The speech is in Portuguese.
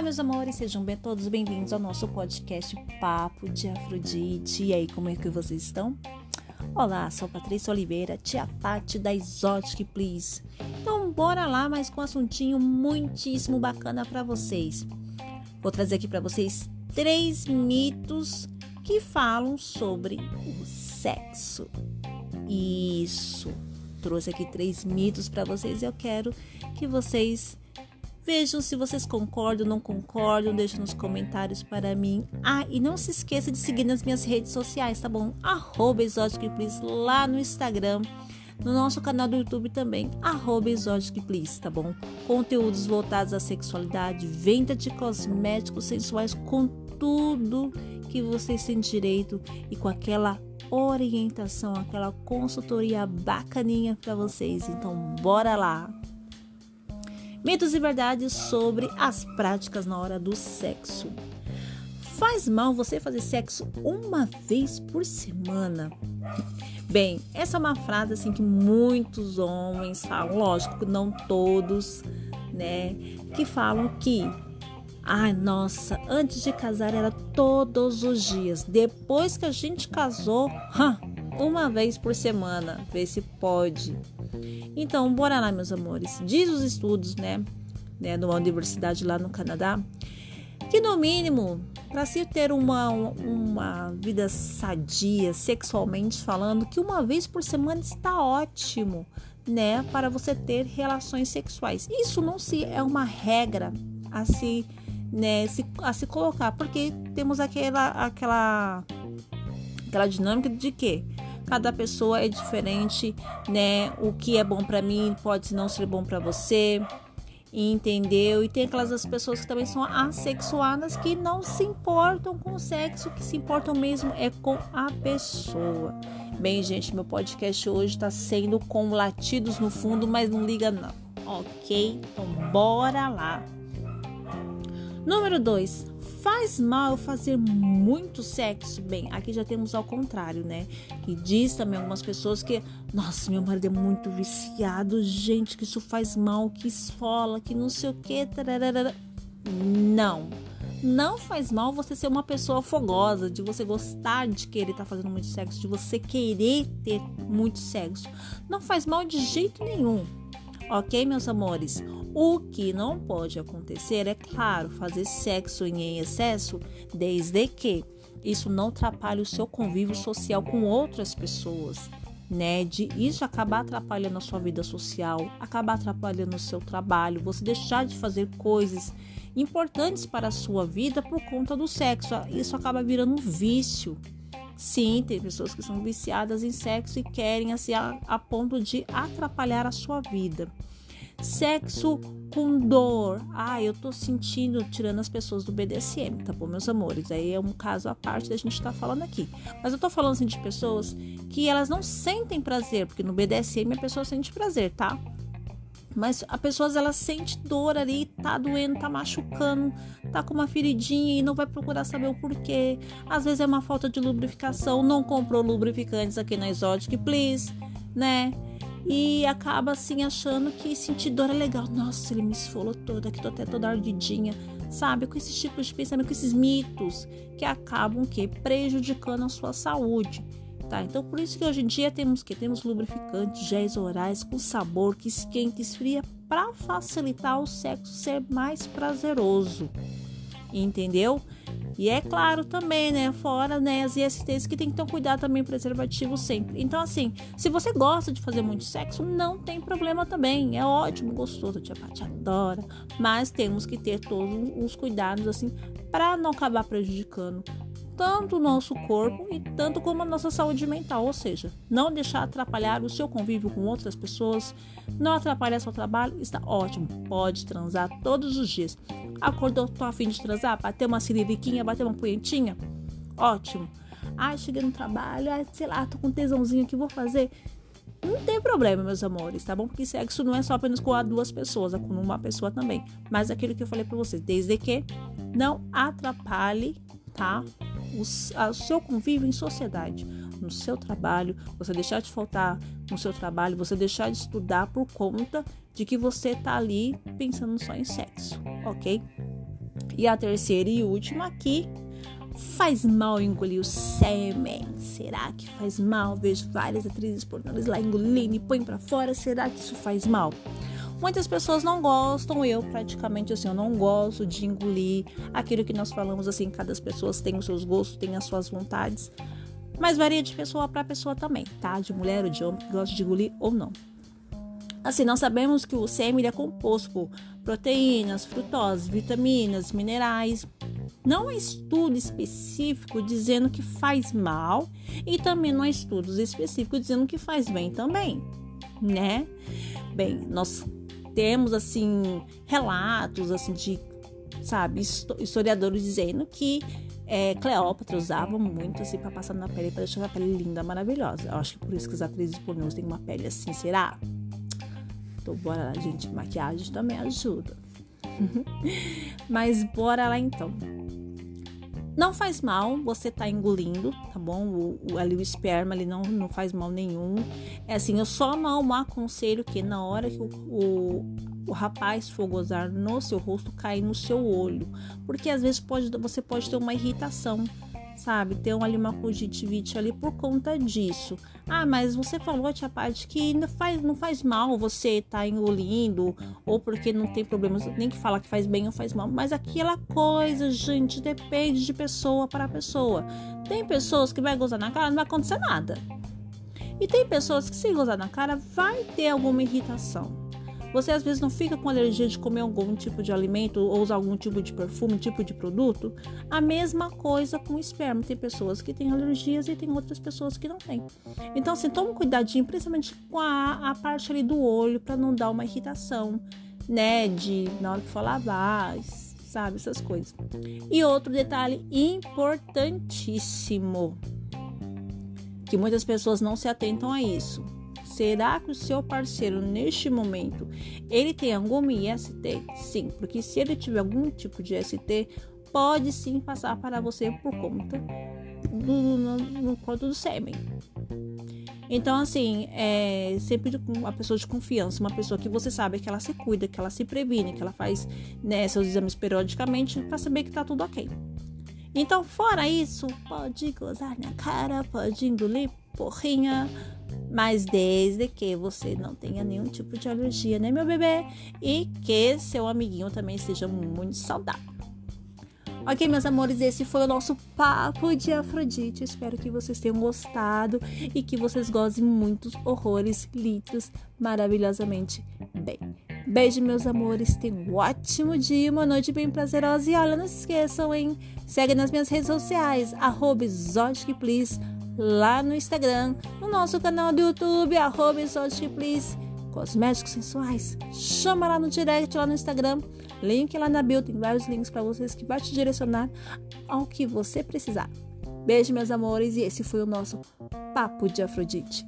Olá, meus amores, sejam bem, todos bem-vindos ao nosso podcast Papo de Afrodite. E aí, como é que vocês estão? Olá, sou Patrícia Oliveira, tia Pati da Exotic Please. Então, bora lá, mas com um assuntinho muitíssimo bacana para vocês. Vou trazer aqui para vocês três mitos que falam sobre o sexo. Isso. Trouxe aqui três mitos para vocês e eu quero que vocês Vejam se vocês concordam ou não concordam, deixem nos comentários para mim. Ah, e não se esqueça de seguir nas minhas redes sociais, tá bom? Arroba Please lá no Instagram, no nosso canal do YouTube também, arroba Please, tá bom? Conteúdos voltados à sexualidade, venda de cosméticos sensuais com tudo que vocês têm direito e com aquela orientação, aquela consultoria bacaninha para vocês. Então, bora lá! Mitos e verdades sobre as práticas na hora do sexo. Faz mal você fazer sexo uma vez por semana? Bem, essa é uma frase assim que muitos homens falam, lógico, não todos, né? Que falam que Ai, nossa, antes de casar era todos os dias. Depois que a gente casou, uma vez por semana, vê se pode. Então, bora lá, meus amores. Diz os estudos, né, né, numa universidade lá no Canadá, que no mínimo, para se ter uma, uma vida sadia, sexualmente falando, que uma vez por semana está ótimo, né, para você ter relações sexuais. Isso não se é uma regra a se, né, se, a se colocar, porque temos aquela aquela aquela dinâmica de que Cada pessoa é diferente, né? O que é bom para mim pode não ser bom para você. Entendeu? E tem aquelas pessoas que também são assexuadas que não se importam com o sexo, que se importam mesmo é com a pessoa. Bem, gente, meu podcast hoje está sendo com latidos no fundo, mas não liga não. Ok? Então bora lá. Número 2. Faz mal fazer muito sexo? Bem, aqui já temos ao contrário, né? Que diz também algumas pessoas que, nossa, meu marido é muito viciado, gente, que isso faz mal, que esfola, que não sei o que. Não. Não faz mal você ser uma pessoa fogosa, de você gostar de querer estar tá fazendo muito sexo, de você querer ter muito sexo. Não faz mal de jeito nenhum. Ok, meus amores? O que não pode acontecer é, claro, fazer sexo em excesso, desde que isso não atrapalhe o seu convívio social com outras pessoas, né? De isso acabar atrapalhando a sua vida social, acabar atrapalhando o seu trabalho, você deixar de fazer coisas importantes para a sua vida por conta do sexo. Isso acaba virando um vício. Sim, tem pessoas que são viciadas em sexo e querem assim a, a ponto de atrapalhar a sua vida. Sexo com dor. Ah, eu tô sentindo, tirando as pessoas do BDSM, tá bom, meus amores? Aí é um caso à parte da gente estar tá falando aqui. Mas eu tô falando assim de pessoas que elas não sentem prazer, porque no BDSM a pessoa sente prazer, tá? Mas a pessoa ela sente dor ali, tá doendo, tá machucando, tá com uma feridinha e não vai procurar saber o porquê. Às vezes é uma falta de lubrificação, não comprou lubrificantes aqui na Exotic Please, né? e acaba assim achando que sentir dor é legal. Nossa, ele me esfolou toda, que tô até toda ardidinha, sabe? Com esses tipos de pensamento, com esses mitos que acabam que prejudicando a sua saúde. Tá? Então por isso que hoje em dia temos que temos lubrificantes, géis orais com sabor que esquenta e esfria para facilitar o sexo ser mais prazeroso. Entendeu? E é claro também, né? Fora né, as ISTs que tem que ter um cuidado também preservativo sempre. Então, assim, se você gosta de fazer muito sexo, não tem problema também. É ótimo, gostoso, a tia Paty adora. Mas temos que ter todos os cuidados, assim, para não acabar prejudicando tanto o nosso corpo e tanto como a nossa saúde mental, ou seja, não deixar atrapalhar o seu convívio com outras pessoas, não atrapalhar seu trabalho, está ótimo. Pode transar todos os dias. Acordou, tô afim de transar, bater uma siririquinha, bater uma punhetinha? Ótimo. Ai, cheguei no trabalho, ai, sei lá, tô com um tesãozinho que vou fazer. Não tem problema, meus amores, tá bom? Porque sexo não é só apenas com duas pessoas, é com uma pessoa também. Mas aquilo que eu falei para vocês, desde que não atrapalhe, tá? O, seu convívio em sociedade, no seu trabalho, você deixar de faltar no seu trabalho, você deixar de estudar por conta de que você tá ali pensando só em sexo, ok? E a terceira e última aqui, faz mal engolir o sêmen? Será que faz mal? Vejo várias atrizes pornôs lá engolindo e põem para fora. Será que isso faz mal? Muitas pessoas não gostam, eu praticamente assim, eu não gosto de engolir aquilo que nós falamos assim, cada pessoa tem os seus gostos, tem as suas vontades, mas varia de pessoa para pessoa também, tá? De mulher ou de homem que gosta de engolir ou não. Assim, nós sabemos que o sêmen é composto por proteínas, frutose, vitaminas, minerais. Não há estudo específico dizendo que faz mal e também não há estudos específicos dizendo que faz bem também, né? Bem, nós temos assim relatos assim de, sabe, historiadores dizendo que é, Cleópatra usava muito assim para passar na pele para deixar a pele linda, maravilhosa. Eu acho que por isso que as atrizes pornôs têm uma pele assim, será? Então bora lá, gente, maquiagem também ajuda. Mas bora lá então. Não faz mal você tá engolindo, tá bom? O, o, ali o esperma ele não, não faz mal nenhum. É assim, eu só não aconselho que na hora que o, o, o rapaz for gozar no seu rosto, cair no seu olho. Porque às vezes pode, você pode ter uma irritação sabe? Ter ali uma conjuntivite ali por conta disso. Ah, mas você falou, tia Paty, que ainda faz, não faz mal você tá engolindo, ou porque não tem problemas, nem que fala que faz bem ou faz mal. Mas aquela coisa, gente, depende de pessoa para pessoa. Tem pessoas que vai gozar na cara, não vai acontecer nada. E tem pessoas que se gozar na cara, vai ter alguma irritação. Você às vezes não fica com alergia de comer algum tipo de alimento ou usar algum tipo de perfume, tipo de produto? A mesma coisa com o esperma. Tem pessoas que têm alergias e tem outras pessoas que não têm. Então, assim, toma um cuidadinho, principalmente com a, a parte ali do olho, para não dar uma irritação, né? De na hora que for lavar, sabe? Essas coisas. E outro detalhe importantíssimo que muitas pessoas não se atentam a isso Será que o seu parceiro neste momento ele tem alguma IST? Sim, porque se ele tiver algum tipo de IST, pode sim passar para você por conta do, no, no do sêmen. Então, assim, é sempre uma pessoa de confiança, uma pessoa que você sabe que ela se cuida, que ela se previne, que ela faz né, seus exames periodicamente para saber que tá tudo ok. Então, fora isso, pode gozar na cara, pode engolir porrinha, mas desde que você não tenha nenhum tipo de alergia, né, meu bebê? E que seu amiguinho também esteja muito saudável. Ok, meus amores, esse foi o nosso papo de Afrodite. Espero que vocês tenham gostado e que vocês gozem muitos horrores, litros, maravilhosamente bem. Beijo, meus amores. Tenham um ótimo dia, uma noite bem prazerosa. E olha, não se esqueçam, hein? Segue nas minhas redes sociais, arroba lá no Instagram, no nosso canal do YouTube, arroba Please, Cosméticos Sensuais. Chama lá no direct, lá no Instagram. Link lá na bio, tem vários links para vocês que vai te direcionar ao que você precisar. Beijo, meus amores, e esse foi o nosso Papo de Afrodite.